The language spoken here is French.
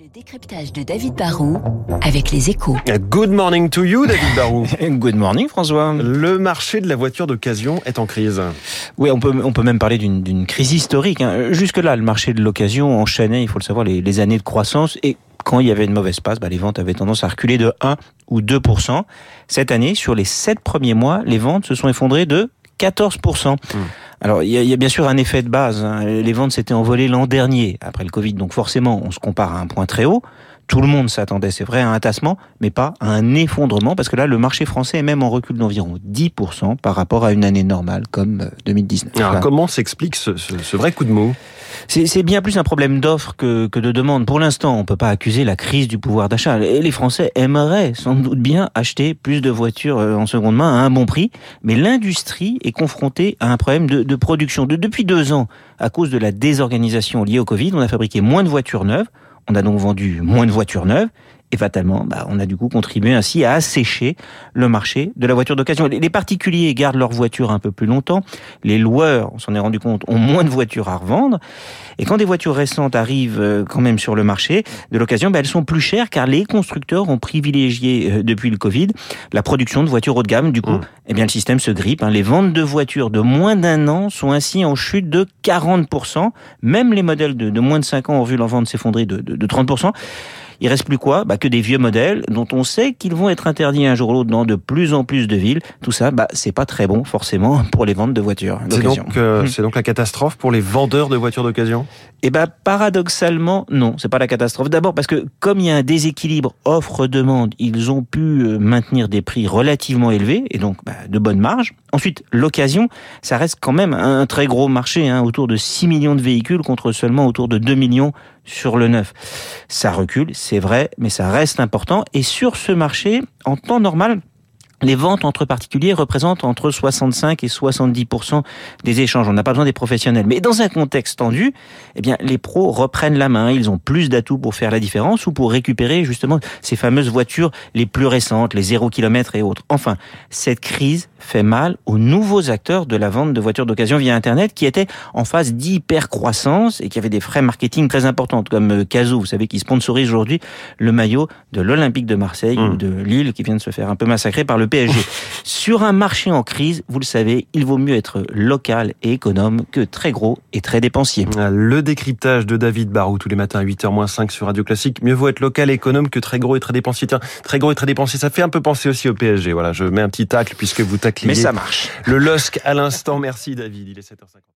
Le décryptage de David Barrault avec les échos. Good morning to you, David Barou. Good morning, François. Le marché de la voiture d'occasion est en crise. Oui, on peut, on peut même parler d'une crise historique. hein. Jusque-là, le marché de l'occasion enchaînait, il faut le savoir, les, les années de croissance. Et quand il y avait une mauvaise passe, bah, les ventes avaient tendance à reculer de 1 ou 2% Cette année, sur les 7 premiers mois, les ventes se sont effondrées de 14 Alors, il y, a, bien sûr un effet de base. hein. Les ventes s'étaient envolées l'an dernier, après le Covid. Donc forcément, on se compare à un point très haut. Tout le monde s'attendait, c'est vrai, à un tassement, mais pas à un effondrement, parce que là, le marché français est même en recul d'environ 10% par rapport à une année normale comme euh, 2019. Alors, Voilà. comment s'explique ce, ce- ce vrai coup de mou? C'est bien plus un problème d'offre que, que de demande. Pour l'instant, on peut pas accuser la crise du pouvoir d'achat. Et les Français aimeraient sans doute bien acheter plus de voitures euh, en seconde main à un bon prix, mais l'industrie est confrontée à un problème de, de production. De, depuis deux ans, à cause de la désorganisation liée au Covid, on a fabriqué moins de voitures neuves, on a donc vendu moins de voitures neuves, et fatalement, bah, on a du coup contribué ainsi à assécher le marché de la voiture d'occasion. Les particuliers gardent leur voiture un peu plus longtemps, les loueurs, on s'en est rendu compte, ont moins de voitures à revendre, et quand des voitures récentes arrivent euh, quand même sur le marché de l'occasion, bah, elles sont plus chères car les constructeurs ont privilégié euh, depuis le Covid la production de voitures haut de gamme. Du coup, Mmh. eh bien le système se grippe. hein. Les ventes de voitures de moins d'un an sont ainsi en chute de 40%. Même les modèles de, de moins de 5 ans ont vu leur vente s'effondrer de, de, de 30%. Il reste plus quoi? Bah, Que des vieux modèles dont on sait qu'ils vont être interdits un jour ou l'autre dans de plus en plus de villes. Tout ça, bah, c'est pas très bon forcément pour les ventes de voitures C'est d'occasion. donc, euh, Hmm. c'est donc la catastrophe pour les vendeurs de voitures d'occasion? Eh ben paradoxalement non, c'est pas la catastrophe. D'abord parce que comme il y a un déséquilibre offre-demande, ils ont pu euh, maintenir des prix relativement élevés et donc bah, de bonnes marges. Ensuite, l'occasion, ça reste quand même un très gros marché, hein, autour de 6 millions de véhicules contre seulement autour de 2 millions sur le neuf. Ça recule, c'est vrai, mais ça reste important. Et sur ce marché, en temps normal, les ventes entre particuliers représentent entre 65 et 70% des échanges. On n'a pas besoin des professionnels. Mais dans un contexte tendu, eh bien, les pros reprennent la main. Ils ont plus d'atouts pour faire la différence ou pour récupérer justement ces fameuses voitures les plus récentes, les 0 km et autres. Enfin, cette crise fait mal aux nouveaux acteurs de la vente de voitures d'occasion via Internet qui étaient en phase d'hyper-croissance et qui avaient des frais marketing très importants, comme euh, Cazoo, vous savez, qui sponsorise aujourd'hui le maillot de l'Olympique de Marseille Mmh. ou de Lille qui vient de se faire un peu massacrer par le PSG. Sur un marché en crise, vous le savez, il vaut mieux être local et économe que très gros et très dépensier. Le décryptage de David Barou tous les matins à 8h-5 sur Radio Classique. Mieux vaut être local et économe que très gros et très dépensier. Tiens, très gros et très dépensier, ça fait un peu penser aussi au PSG. Voilà, je mets un petit tacle puisque vous tacliez Mais ça marche. le LOSC à l'instant. Merci David, il est 7h50.